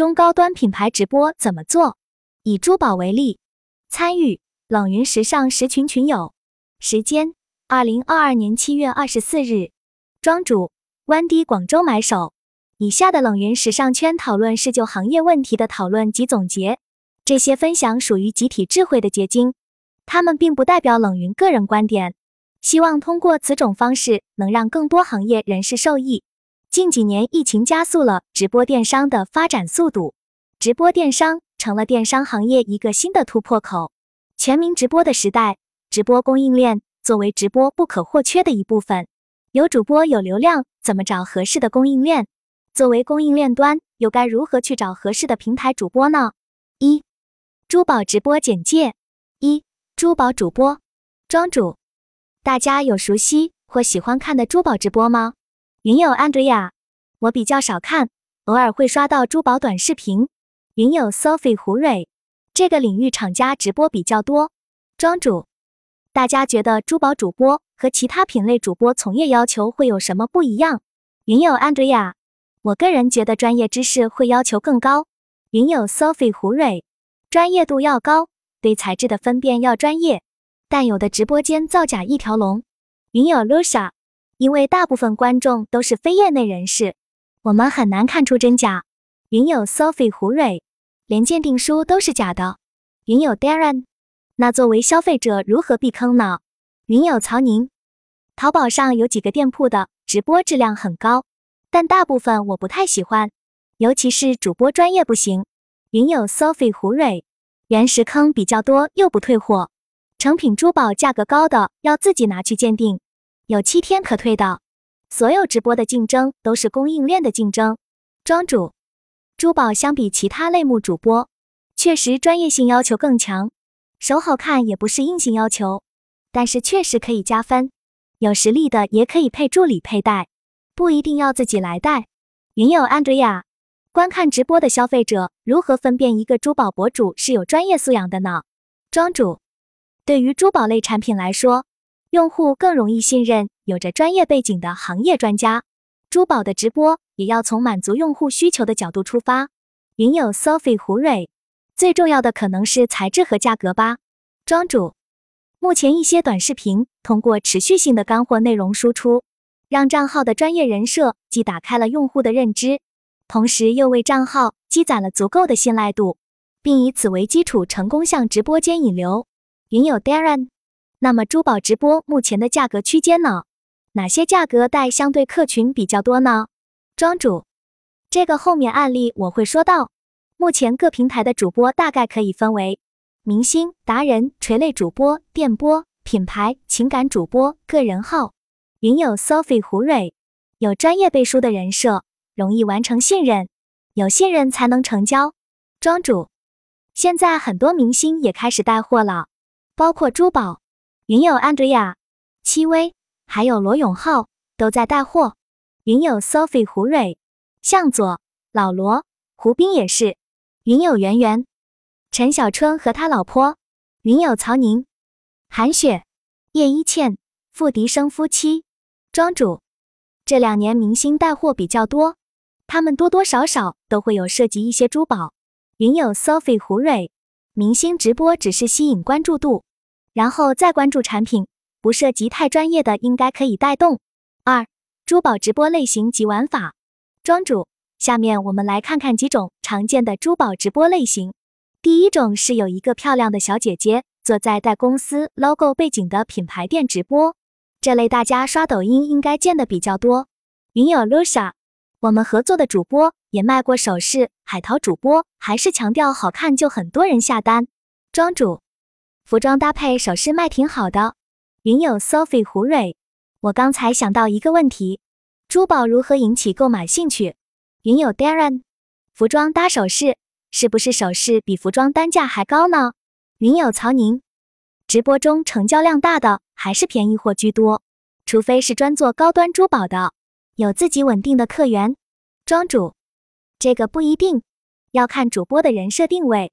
中高端品牌直播怎么做？以珠宝为例，参与冷云时尚十群群友，时间二零二二年七月二十四日，庄主湾迪广州买手。以下的冷云时尚圈讨论是就行业问题的讨论及总结，这些分享属于集体智慧的结晶，他们并不代表冷云个人观点。希望通过此种方式能让更多行业人士受益。近几年，疫情加速了直播电商的发展速度，直播电商成了电商行业一个新的突破口。全民直播的时代，直播供应链作为直播不可或缺的一部分。有主播有流量，怎么找合适的供应链？作为供应链端，又该如何去找合适的平台主播呢？一、珠宝直播简介。一、珠宝主播庄主，大家有熟悉或喜欢看的珠宝直播吗？云友 Andrea，我比较少看，偶尔会刷到珠宝短视频。云友 Sophie 胡蕊，这个领域厂家直播比较多。庄主，大家觉得珠宝主播和其他品类主播从业要求会有什么不一样？云友 Andrea。我个人觉得专业知识会要求更高。云友 Sophie 胡蕊，专业度要高，对材质的分辨要专业。但有的直播间造假一条龙。云友 Lucia，因为大部分观众都是非业内人士，我们很难看出真假。云友 Sophie 胡蕊，连鉴定书都是假的。云友 Darren，那作为消费者如何避坑呢？云友曹宁，淘宝上有几个店铺的直播质量很高。但大部分我不太喜欢，尤其是主播专业不行。云友 Sophie 胡蕊，原石坑比较多又不退货，成品珠宝价格高的要自己拿去鉴定，有七天可退的。所有直播的竞争都是供应链的竞争。庄主，珠宝相比其他类目主播，确实专业性要求更强，手好看也不是硬性要求，但是确实可以加分。有实力的也可以配助理佩戴。不一定要自己来戴。云友 Andrea，观看直播的消费者如何分辨一个珠宝博主是有专业素养的呢？庄主，对于珠宝类产品来说，用户更容易信任有着专业背景的行业专家。珠宝的直播也要从满足用户需求的角度出发。云友 Sophie 胡蕊，最重要的可能是材质和价格吧。庄主，目前一些短视频通过持续性的干货内容输出。让账号的专业人设既打开了用户的认知，同时又为账号积攒了足够的信赖度，并以此为基础成功向直播间引流。云友 Darren，那么珠宝直播目前的价格区间呢？哪些价格带相对客群比较多呢？庄主，这个后面案例我会说到。目前各平台的主播大概可以分为明星、达人、垂类主播、电播、品牌、情感主播、个人号。云有 Sophie 胡蕊，有专业背书的人设，容易完成信任，有信任才能成交。庄主，现在很多明星也开始带货了，包括珠宝。云友 Andrea、戚薇，还有罗永浩都在带货。云友 Sophie 胡蕊，向佐、老罗、胡兵也是。云友圆圆、陈小春和他老婆。云友曹宁、韩雪、叶一茜、付笛声夫妻。庄主，这两年明星带货比较多，他们多多少少都会有涉及一些珠宝。云友 Sophie 胡蕊，明星直播只是吸引关注度，然后再关注产品，不涉及太专业的应该可以带动。二、珠宝直播类型及玩法。庄主，下面我们来看看几种常见的珠宝直播类型。第一种是有一个漂亮的小姐姐坐在带公司 logo 背景的品牌店直播。这类大家刷抖音应该见的比较多。云友 Lucia，我们合作的主播也卖过首饰，海淘主播还是强调好看就很多人下单。庄主，服装搭配首饰卖挺好的。云友 Sophie 胡蕊，我刚才想到一个问题，珠宝如何引起购买兴趣？云友 Darren，服装搭首饰，是不是首饰比服装单价还高呢？云友曹宁。直播中成交量大的还是便宜货居多，除非是专做高端珠宝的，有自己稳定的客源。庄主，这个不一定，要看主播的人设定位。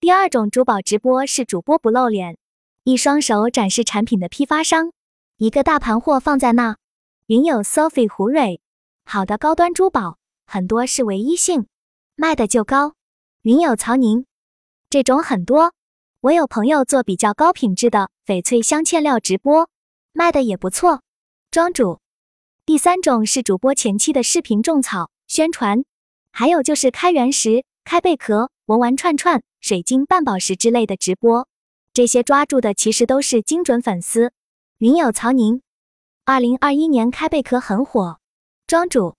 第二种珠宝直播是主播不露脸，一双手展示产品的批发商，一个大盘货放在那。云友 Sophie 胡蕊，好的高端珠宝很多是唯一性，卖的就高。云友曹宁，这种很多。我有朋友做比较高品质的翡翠镶嵌料直播，卖的也不错。庄主，第三种是主播前期的视频种草宣传，还有就是开原石、开贝壳、文玩串串、水晶半宝石之类的直播，这些抓住的其实都是精准粉丝。云友曹宁，二零二一年开贝壳很火。庄主。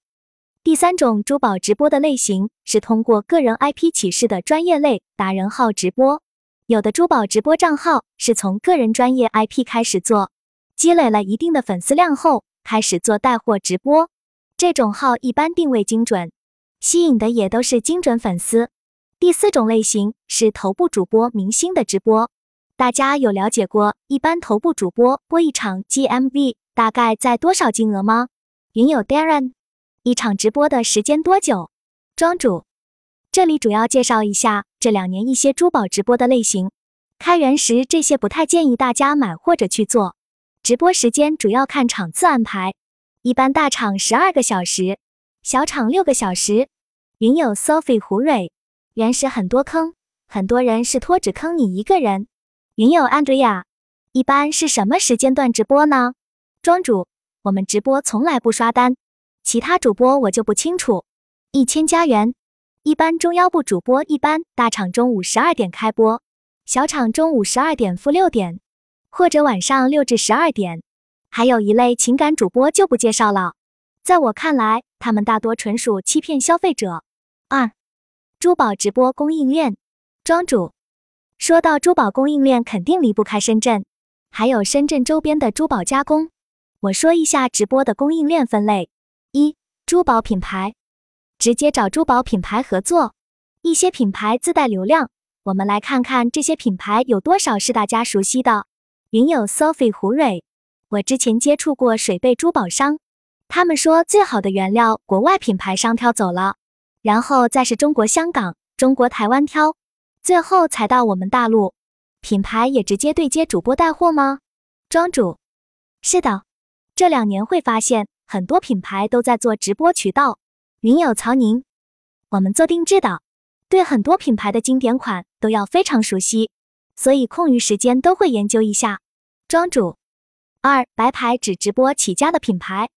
第三种珠宝直播的类型是通过个人 IP 起势的专业类达人号直播。有的珠宝直播账号是从个人专业 IP 开始做，积累了一定的粉丝量后，开始做带货直播。这种号一般定位精准，吸引的也都是精准粉丝。第四种类型是头部主播明星的直播。大家有了解过一般头部主播播一场 GMV 大概在多少金额吗？云友 Darren。一场直播的时间多久？庄主，这里主要介绍一下这两年一些珠宝直播的类型。开原石这些不太建议大家买或者去做。直播时间主要看场次安排，一般大场十二个小时，小场六个小时。云友 Sophie 胡蕊，原石很多坑，很多人是托只坑你一个人。云友 Andrea，一般是什么时间段直播呢？庄主，我们直播从来不刷单。其他主播我就不清楚。一千加元，一般中腰部主播一般大场中午十二点开播，小场中午十二点负六点，或者晚上六至十二点。还有一类情感主播就不介绍了，在我看来，他们大多纯属欺骗消费者。二，珠宝直播供应链，庄主，说到珠宝供应链，肯定离不开深圳，还有深圳周边的珠宝加工。我说一下直播的供应链分类。一珠宝品牌直接找珠宝品牌合作，一些品牌自带流量，我们来看看这些品牌有多少是大家熟悉的。云有 Sophie 胡蕊，我之前接触过水贝珠宝商，他们说最好的原料国外品牌商挑走了，然后再是中国香港、中国台湾挑，最后才到我们大陆。品牌也直接对接主播带货吗？庄主，是的，这两年会发现。很多品牌都在做直播渠道，云友曹宁，我们做定制的，对很多品牌的经典款都要非常熟悉，所以空余时间都会研究一下。庄主二白牌只直播起家的品牌，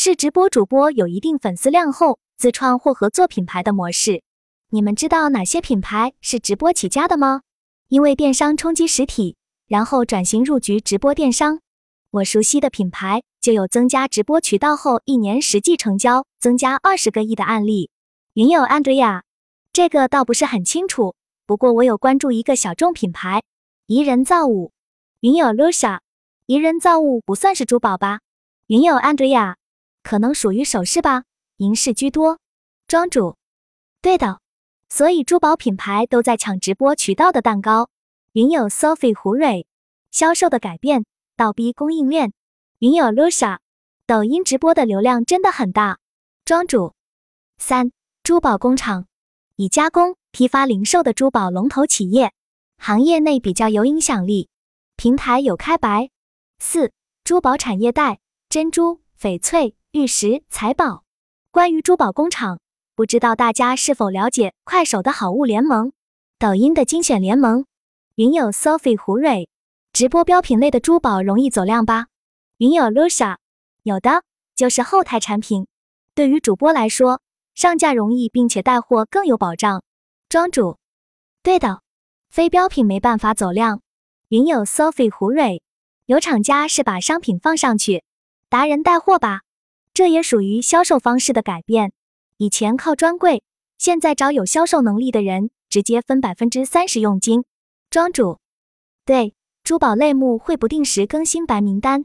是直播主播有一定粉丝量后自创或合作品牌的模式。你们知道哪些品牌是直播起家的吗？因为电商冲击实体，然后转型入局直播电商。我熟悉的品牌就有增加直播渠道后一年实际成交增加二十个亿的案例。云友 Andrea，这个倒不是很清楚，不过我有关注一个小众品牌宜人造物。云友 Lucia，宜人造物不算是珠宝吧？云友 Andrea，可能属于首饰吧，银饰居多。庄主，对的，所以珠宝品牌都在抢直播渠道的蛋糕。云友 Sophie 胡蕊，销售的改变。倒逼供应链，云友 Lucia，抖音直播的流量真的很大。庄主。三。珠宝工厂，以加工、批发、零售的珠宝龙头企业，行业内比较有影响力，平台有开白。四。珠宝产业带，珍珠、翡翠、玉石、财宝。关于珠宝工厂，不知道大家是否了解快手的好物联盟，抖音的精选联盟？云友 Sophie 胡蕊。直播标品类的珠宝容易走量吧？云友 Lucia，有的就是后台产品。对于主播来说，上架容易，并且带货更有保障。庄主，对的，非标品没办法走量。云友 Sophie 胡蕊，有厂家是把商品放上去，达人带货吧？这也属于销售方式的改变。以前靠专柜，现在找有销售能力的人，直接分百分之三十佣金。庄主，对。珠宝类目会不定时更新白名单，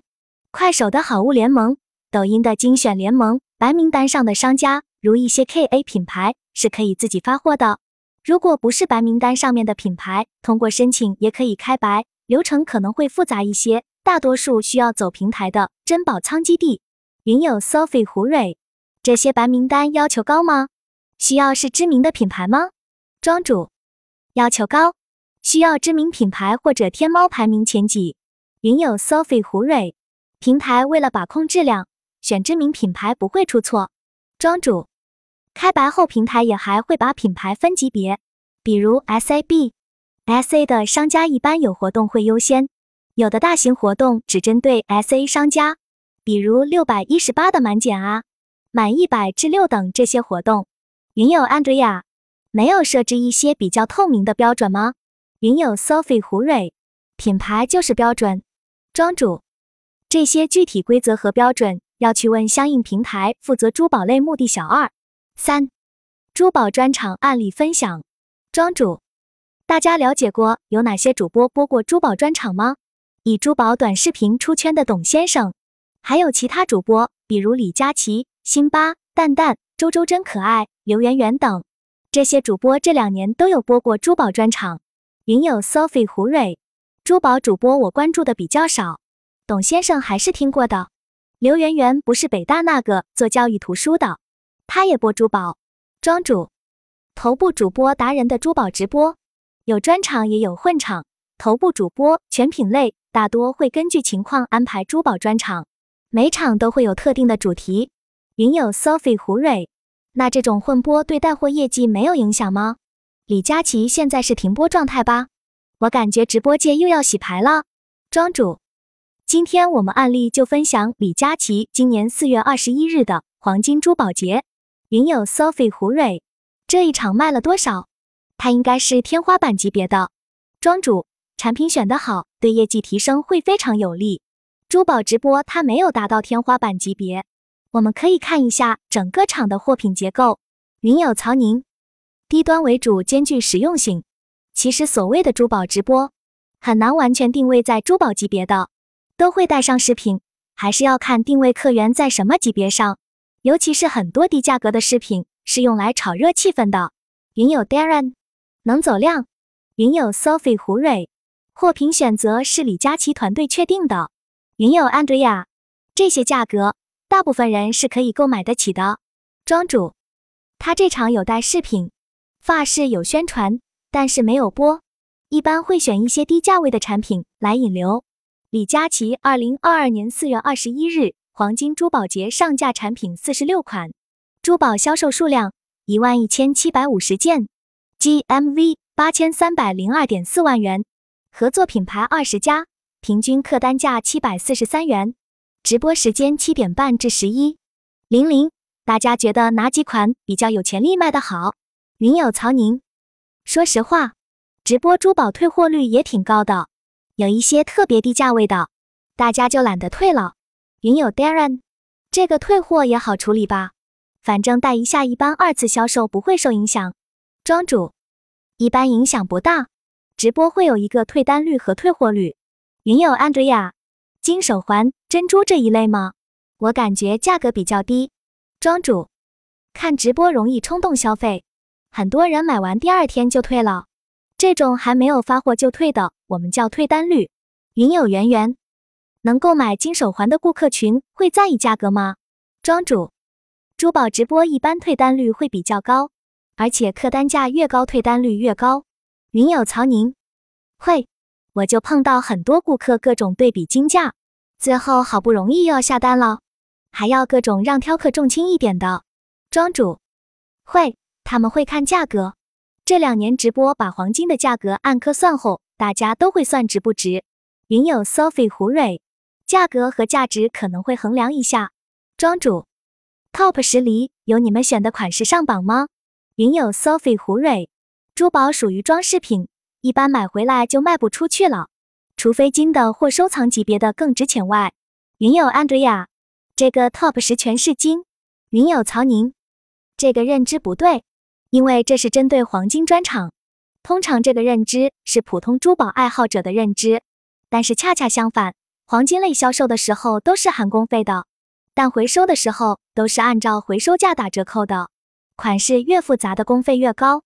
快手的好物联盟、抖音的精选联盟，白名单上的商家，如一些 KA 品牌是可以自己发货的。如果不是白名单上面的品牌，通过申请也可以开白，流程可能会复杂一些，大多数需要走平台的珍宝仓基地。云友 Sophie 胡蕊，这些白名单要求高吗？需要是知名的品牌吗？庄主，要求高。需要知名品牌或者天猫排名前几。云友 Sophie 胡蕊，平台为了把控质量，选知名品牌不会出错。庄主，开白后，平台也还会把品牌分级别，比如 SAB、SA 的商家一般有活动会优先，有的大型活动只针对 SA 商家，比如六百一十八的满减啊、满一百至六等这些活动。云友 Andrea 没有设置一些比较透明的标准吗？云友 Sophie 胡蕊，品牌就是标准。庄主，这些具体规则和标准要去问相应平台负责珠宝类目的小二。三、珠宝专场案例分享。庄主，大家了解过有哪些主播播过珠宝专场吗？以珠宝短视频出圈的董先生，还有其他主播，比如李佳琦、辛巴、蛋蛋、周周真可爱、刘媛媛等。这些主播这两年都有播过珠宝专场。云友 Sophie 胡蕊，珠宝主播我关注的比较少，董先生还是听过的。刘媛媛不是北大那个做教育图书的。她也播珠宝，庄主，头部主播达人的珠宝直播，有专场也有混场。头部主播全品类，大多会根据情况安排珠宝专场，每场都会有特定的主题。云友 Sophie 胡蕊，那这种混播对带货业绩没有影响吗？李佳琦现在是停播状态吧？我感觉直播界又要洗牌了。庄主，今天我们案例就分享李佳琦今年四月二十一日的黄金珠宝节。云友 Sophie 胡蕊，这一场卖了多少？他应该是天花板级别的庄主，产品选得好，对业绩提升会非常有利。珠宝直播它没有达到天花板级别，我们可以看一下整个场的货品结构。云友曹宁，低端为主，兼具实用性。其实所谓的珠宝直播，很难完全定位在珠宝级别的，都会带上饰品，还是要看定位客源在什么级别上。尤其是很多低价格的饰品是用来炒热气氛的。云友 Darren 能走量，云友 Sophie 胡蕊，货品选择是李佳琦团队确定的。云友 Andrea，这些价格大部分人是可以购买得起的。庄主，他这场有带饰品，发饰有宣传，但是没有播，一般会选一些低价位的产品来引流。李佳琦二零二二年四月二十一日。黄金珠宝节上架产品四十六款，珠宝销售数量一万一千七百五十件，GMV 八千三百零二点四万元，合作品牌二十家，平均客单价七百四十三元。直播时间七点半至十一零零，大家觉得哪几款比较有潜力卖得好？云友曹宁，说实话，直播珠宝退货率也挺高的，有一些特别低价位的，大家就懒得退了。云友 Darren，这个退货也好处理吧，反正带一下，一般二次销售不会受影响。庄主，一般影响不大，直播会有一个退单率和退货率。云友 Andrea，金手环、珍珠这一类吗？我感觉价格比较低。庄主，看直播容易冲动消费，很多人买完第二天就退了，这种还没有发货就退的，我们叫退单率。云友圆圆。能购买金手环的顾客群会在意价格吗？庄主，珠宝直播一般退单率会比较高，而且客单价越高，退单率越高。云友曹宁，会，我就碰到很多顾客各种对比金价，最后好不容易又要下单了，还要各种让挑客重轻一点的。庄主，会，他们会看价格。这两年直播把黄金的价格按克算后，大家都会算值不值。云友 Sophie 胡蕊。价格和价值可能会衡量一下。庄主，Top 十里有你们选的款式上榜吗？云友 Sophie 胡蕊，珠宝属于装饰品，一般买回来就卖不出去了，除非金的或收藏级别的更值钱外。云友 Andrea，这个 Top 十全是金。云友曹宁，这个认知不对，因为这是针对黄金专场，通常这个认知是普通珠宝爱好者的认知，但是恰恰相反。黄金类销售的时候都是含工费的，但回收的时候都是按照回收价打折扣的。款式越复杂的工费越高，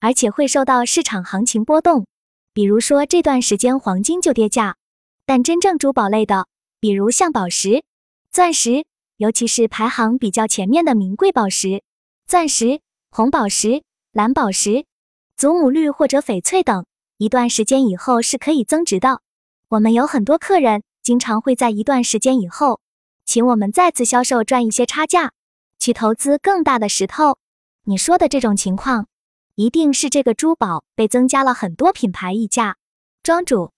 而且会受到市场行情波动。比如说这段时间黄金就跌价，但真正珠宝类的，比如像宝石、钻石，尤其是排行比较前面的名贵宝石，钻石、红宝石、蓝宝石、祖母绿或者翡翠等，一段时间以后是可以增值的。我们有很多客人。经常会在一段时间以后，请我们再次销售赚一些差价，去投资更大的石头。你说的这种情况，一定是这个珠宝被增加了很多品牌溢价。庄主，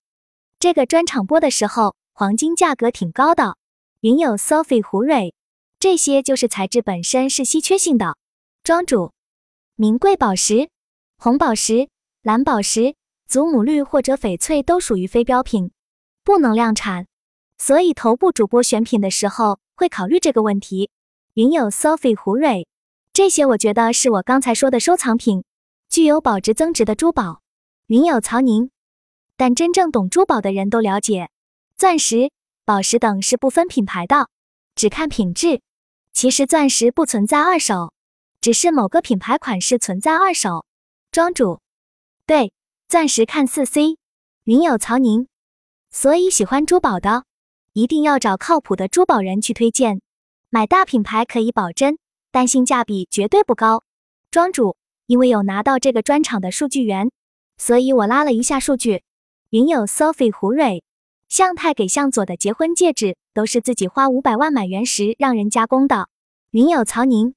这个专场播的时候，黄金价格挺高的，云有 Sophie 胡蕊，这些就是材质本身是稀缺性的。庄主，名贵宝石、红宝石、蓝宝石、祖母绿或者翡翠都属于非标品，不能量产，所以头部主播选品的时候会考虑这个问题。云有 Sophie 胡蕊，这些我觉得是我刚才说的收藏品，具有保值增值的珠宝。云有曹宁，但真正懂珠宝的人都了解，钻石、宝石等是不分品牌的，只看品质。其实钻石不存在二手，只是某个品牌款式存在二手。庄主，对，钻石看四 C。云有曹宁，所以喜欢珠宝的，一定要找靠谱的珠宝人去推荐。买大品牌可以保真，但性价比绝对不高。庄主，因为有拿到这个专场的数据源，所以我拉了一下数据。云有 Sophie 胡蕊，向太给向佐的结婚戒指都是自己花五百万买原石让人加工的。云有曹宁，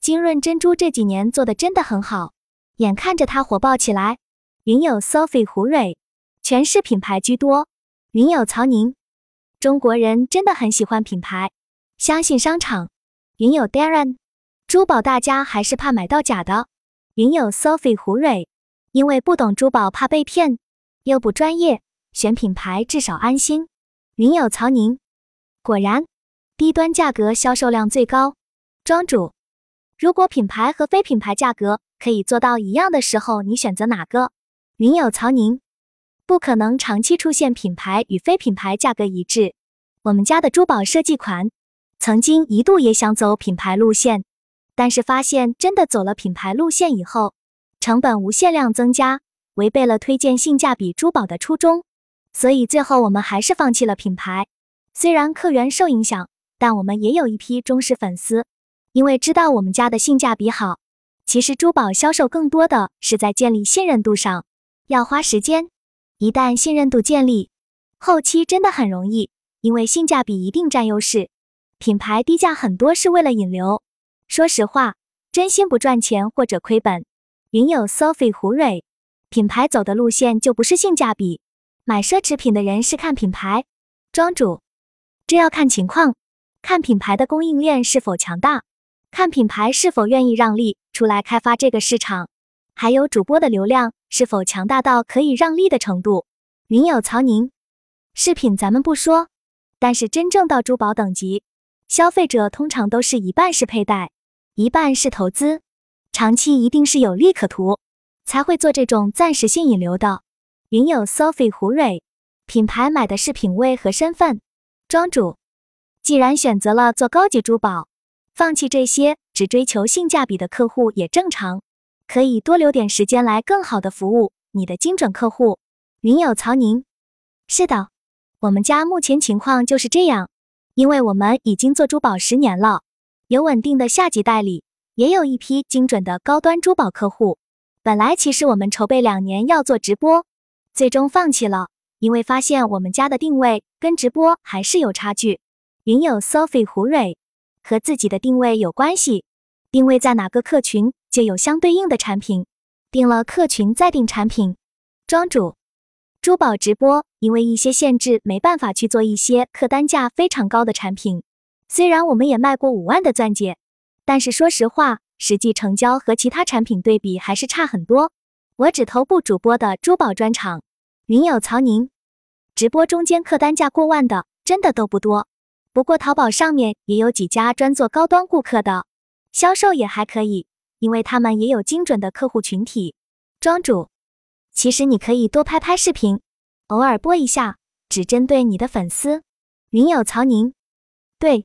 金润珍珠这几年做的真的很好，眼看着它火爆起来。云有 Sophie 胡蕊，全是品牌居多。云有曹宁，中国人真的很喜欢品牌。相信商场，云有 Darren，珠宝大家还是怕买到假的。云有 Sophie 胡蕊，因为不懂珠宝怕被骗，又不专业，选品牌至少安心。云有曹宁，果然低端价格销售量最高。庄主，如果品牌和非品牌价格可以做到一样的时候，你选择哪个？云有曹宁，不可能长期出现品牌与非品牌价格一致。我们家的珠宝设计款。曾经一度也想走品牌路线，但是发现真的走了品牌路线以后，成本无限量增加，违背了推荐性价比珠宝的初衷，所以最后我们还是放弃了品牌。虽然客源受影响，但我们也有一批忠实粉丝，因为知道我们家的性价比好。其实珠宝销售更多的是在建立信任度上，要花时间。一旦信任度建立，后期真的很容易，因为性价比一定占优势。品牌低价很多是为了引流，说实话，真心不赚钱或者亏本。云有 Sophie 胡蕊，品牌走的路线就不是性价比，买奢侈品的人是看品牌。庄主，这要看情况，看品牌的供应链是否强大，看品牌是否愿意让利出来开发这个市场，还有主播的流量是否强大到可以让利的程度。云有曹宁，饰品咱们不说，但是真正到珠宝等级。消费者通常都是一半是佩戴，一半是投资，长期一定是有利可图，才会做这种暂时性引流的。云友 Sophie 胡蕊，品牌买的是品味和身份。庄主，既然选择了做高级珠宝，放弃这些只追求性价比的客户也正常，可以多留点时间来更好的服务你的精准客户。云友曹宁，是的，我们家目前情况就是这样。因为我们已经做珠宝十年了，有稳定的下级代理，也有一批精准的高端珠宝客户。本来其实我们筹备两年要做直播，最终放弃了，因为发现我们家的定位跟直播还是有差距。云有 Sophie 胡蕊和自己的定位有关系，定位在哪个客群就有相对应的产品，定了客群再定产品。庄主。珠宝直播因为一些限制没办法去做一些客单价非常高的产品。虽然我们也卖过五万的钻戒，但是说实话，实际成交和其他产品对比还是差很多。我只头部主播的珠宝专场，云有曹宁，直播中间客单价过万的真的都不多。不过淘宝上面也有几家专做高端顾客的，销售也还可以，因为他们也有精准的客户群体。庄主。其实你可以多拍拍视频，偶尔播一下，只针对你的粉丝。云有曹宁，对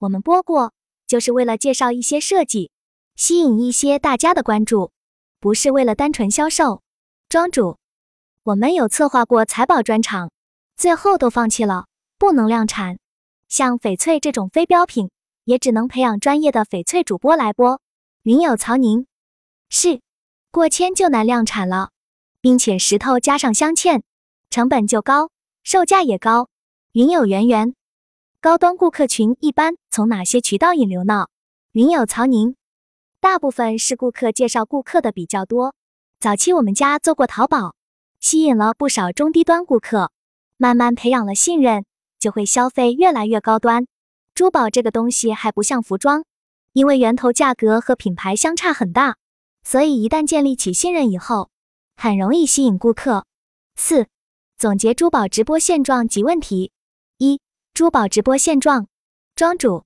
我们播过，就是为了介绍一些设计，吸引一些大家的关注，不是为了单纯销售。庄主，我们有策划过财宝专场，最后都放弃了，不能量产。像翡翠这种非标品，也只能培养专业的翡翠主播来播。云有曹宁，是过千就难量产了。并且石头加上镶嵌，成本就高，售价也高。云有圆圆，高端顾客群一般从哪些渠道引流呢？云友曹宁，大部分是顾客介绍顾客的比较多。早期我们家做过淘宝，吸引了不少中低端顾客，慢慢培养了信任，就会消费越来越高端。珠宝这个东西还不像服装，因为源头价格和品牌相差很大，所以一旦建立起信任以后，很容易吸引顾客。四、总结珠宝直播现状及问题。珠宝直播现状。庄主，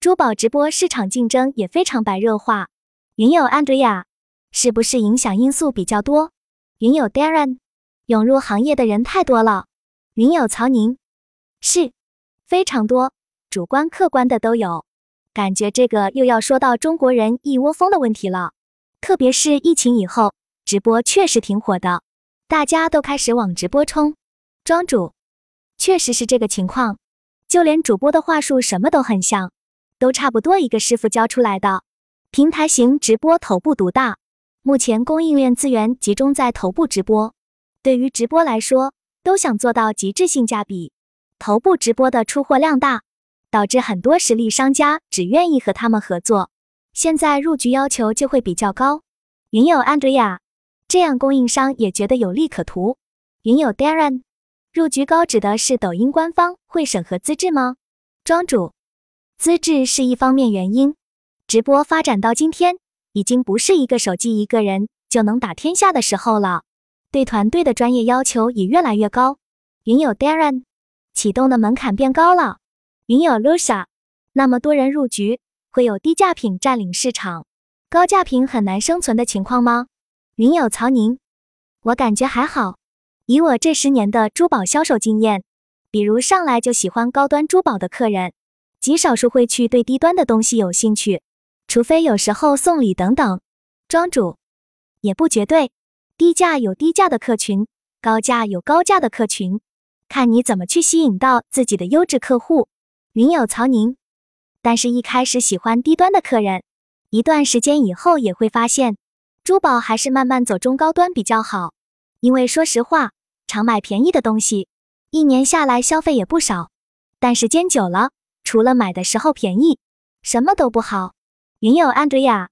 珠宝直播市场竞争也非常白热化。云友 Andrea，是不是影响因素比较多？云友 Darren，涌入行业的人太多了。云友曹宁，是非常多，主观客观的都有。感觉这个又要说到中国人一窝蜂的问题了。特别是疫情以后，直播确实挺火的，大家都开始往直播冲。庄主，确实是这个情况。就连主播的话术什么都很像，都差不多一个师傅教出来的。平台型直播头部独大，目前供应链资源集中在头部直播。对于直播来说，都想做到极致性价比。头部直播的出货量大，导致很多实力商家只愿意和他们合作。现在入局要求就会比较高。云友 Andrea，这样供应商也觉得有利可图。云友 Darren。入局高指的是抖音官方会审核资质吗？庄主，资质是一方面原因。直播发展到今天，已经不是一个手机一个人就能打天下的时候了，对团队的专业要求也越来越高。云友 Darren，启动的门槛变高了。云友 Lucia，那么多人入局，会有低价品占领市场，高价品很难生存的情况吗？云友曹宁，我感觉还好。以我这十年的珠宝销售经验，比如上来就喜欢高端珠宝的客人，极少数会去对低端的东西有兴趣，除非有时候送礼等等。庄主也不绝对，低价有低价的客群，高价有高价的客群，看你怎么去吸引到自己的优质客户。云友曹宁，但是一开始喜欢低端的客人，一段时间以后也会发现，珠宝还是慢慢走中高端比较好，因为说实话。常买便宜的东西，一年下来消费也不少，但时间久了，除了买的时候便宜，什么都不好。云友 Andrea，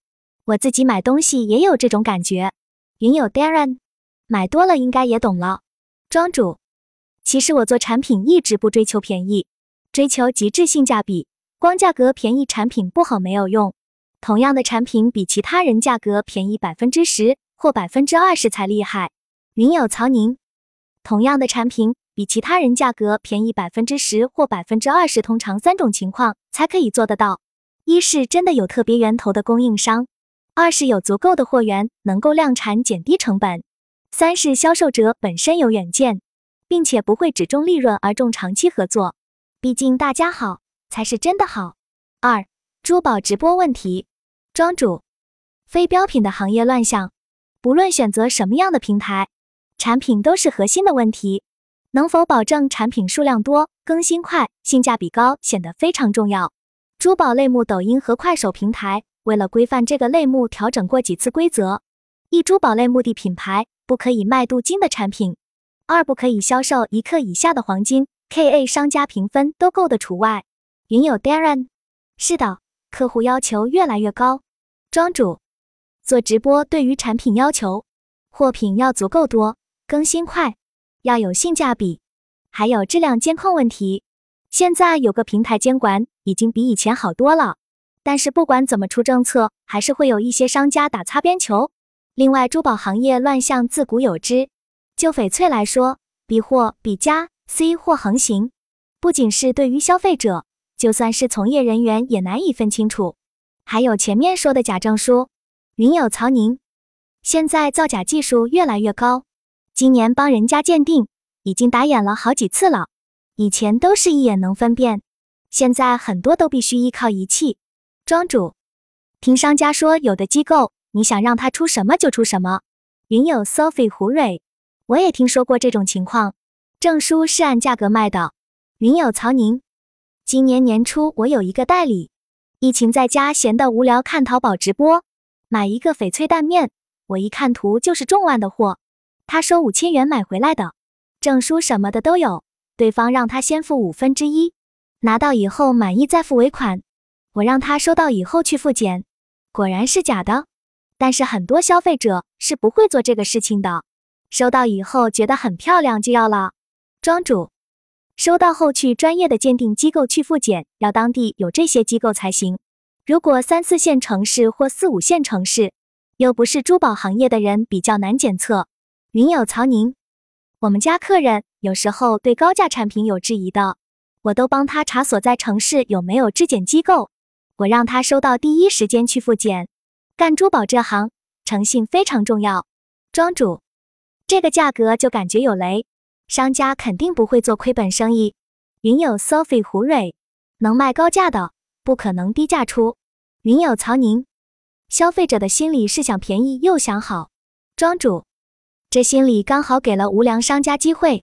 我自己买东西也有这种感觉。云友 Darren，买多了应该也懂了。庄主，其实我做产品一直不追求便宜，追求极致性价比。光价格便宜产品不好没有用，同样的产品比其他人价格便宜百分之十或百分之二十才厉害。云友曹宁。同样的产品比其他人价格便宜百分之十或百分之二十，通常三种情况才可以做得到：一是真的有特别源头的供应商；二是有足够的货源能够量产减低成本；三是销售者本身有远见，并且不会只重利润而重长期合作。毕竟大家好才是真的好。二、珠宝直播问题，庄主，非标品的行业乱象，不论选择什么样的平台。产品都是核心的问题，能否保证产品数量多、更新快、性价比高，显得非常重要。珠宝类目，抖音和快手平台为了规范这个类目，调整过几次规则：一、珠宝类目的品牌不可以卖镀金的产品；二、不可以销售一克以下的黄金，KA 商家评分都够的除外。云友 Darren，是的，客户要求越来越高。庄主做直播，对于产品要求，货品要足够多。更新快，要有性价比，还有质量监控问题。现在有个平台监管，已经比以前好多了。但是不管怎么出政策，还是会有一些商家打擦边球。另外，珠宝行业乱象自古有之。就翡翠来说，B 货、比加、C 货横行，不仅是对于消费者，就算是从业人员也难以分清楚。还有前面说的假证书，云友曹宁，现在造假技术越来越高。今年帮人家鉴定，已经打眼了好几次了。以前都是一眼能分辨，现在很多都必须依靠仪器。庄主，听商家说，有的机构你想让他出什么就出什么。云友 Sophie 胡蕊，我也听说过这种情况，证书是按价格卖的。云友曹宁，今年年初我有一个代理，疫情在家闲得无聊，看淘宝直播，买一个翡翠蛋面，我一看图就是重万的货。他说五千元买回来的，证书什么的都有。对方让他先付五分之一，拿到以后满意再付尾款。我让他收到以后去复检，果然是假的。但是很多消费者是不会做这个事情的，收到以后觉得很漂亮就要了。庄主，收到后去专业的鉴定机构去复检，要当地有这些机构才行。如果三四线城市或四五线城市，又不是珠宝行业的人，比较难检测。云友曹宁，我们家客人有时候对高价产品有质疑的，我都帮他查所在城市有没有质检机构，我让他收到第一时间去复检。干珠宝这行，诚信非常重要。庄主，这个价格就感觉有雷，商家肯定不会做亏本生意。云友 Sophie 胡蕊，能卖高价的，不可能低价出。云友曹宁，消费者的心理是想便宜又想好。庄主，这心里刚好给了无良商家机会。